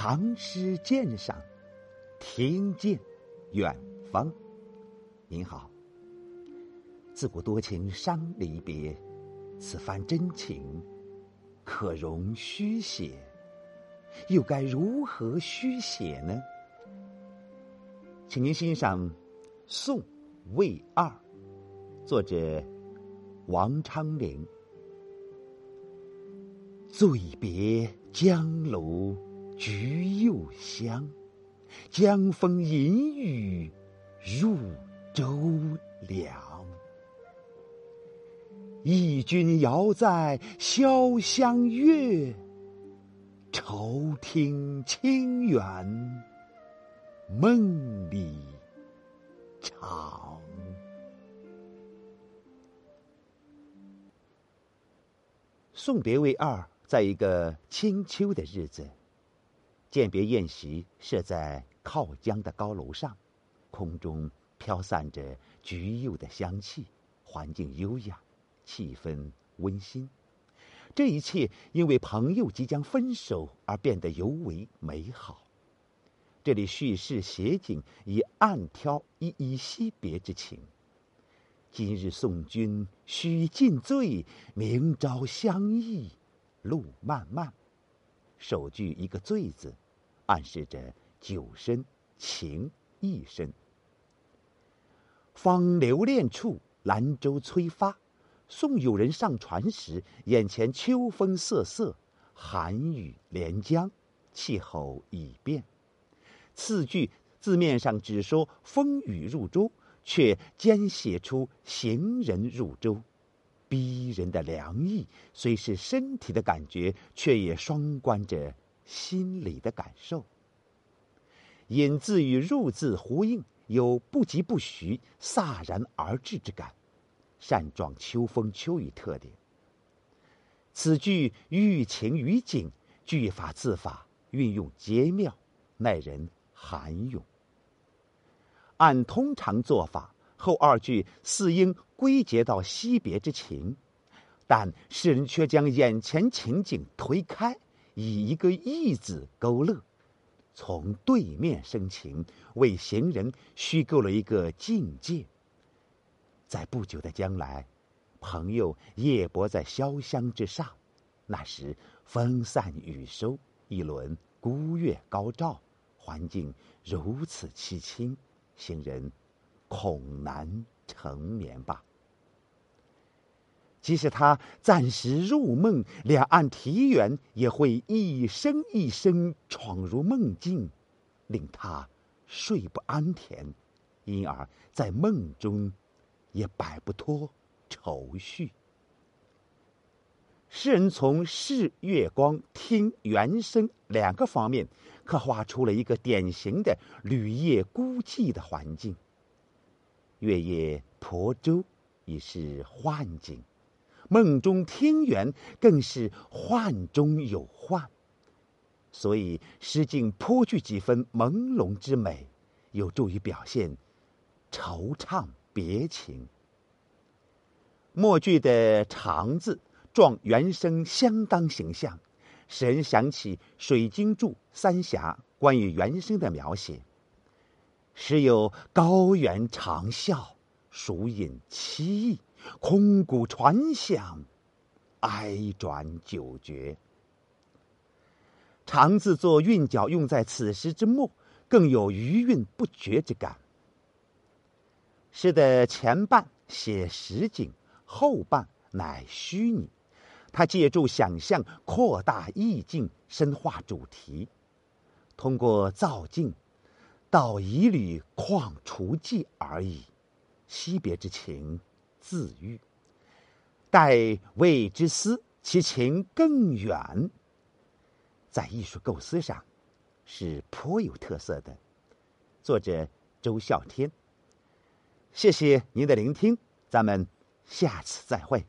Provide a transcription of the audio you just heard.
唐诗鉴赏，听见远方。您好，自古多情伤离别，此番真情可容虚写，又该如何虚写呢？请您欣赏《宋·魏二》，作者王昌龄。醉别江楼菊又香，江风隐语入周凉。忆君遥在潇湘月，愁听清远梦里长。送别魏二。在一个清秋的日子，饯别宴席设在靠江的高楼上，空中飘散着橘柚的香气，环境优雅，气氛温馨。这一切因为朋友即将分手而变得尤为美好。这里叙事写景以暗挑依依惜别之情。今日送君须尽醉，明朝相忆。路漫漫，首句一个“醉”字，暗示着酒深情意深。方留恋处，兰舟催发。送友人上船时，眼前秋风瑟瑟，寒雨连江，气候已变。次句字面上只说风雨入舟，却兼写出行人入舟。逼人的凉意，虽是身体的感觉，却也双关着心理的感受。引字与入字呼应，有不疾不徐、飒然而至之感，善状秋风秋雨特点。此句寓情于景，句法字法运用绝妙，耐人涵咏。按通常做法。后二句似应归结到惜别之情，但诗人却将眼前情景推开，以一个“意”字勾勒，从对面生情，为行人虚构了一个境界。在不久的将来，朋友夜泊在潇湘之上，那时风散雨收，一轮孤月高照，环境如此凄清，行人。恐难成眠吧。即使他暂时入梦，两岸啼猿也会一声一声闯入梦境，令他睡不安恬，因而，在梦中也摆不脱愁绪。诗人从视月光、听猿声两个方面，刻画出了一个典型的旅夜孤寂的环境。月夜泊舟已是幻境，梦中听猿更是幻中有幻，所以诗境颇具几分朦胧之美，有助于表现惆怅别情。末句的“长”字，状原声相当形象，使人想起水经注《三峡》关于原声的描写。时有高原长啸，属隐凄异，空谷传响，哀转久绝。长字作韵脚用在此时之末，更有余韵不绝之感。诗的前半写实景，后半乃虚拟，他借助想象扩大意境，深化主题，通过造境。道一缕旷除迹而已，惜别之情自愈。待未之思，其情更远。在艺术构思上，是颇有特色的。作者周孝天。谢谢您的聆听，咱们下次再会。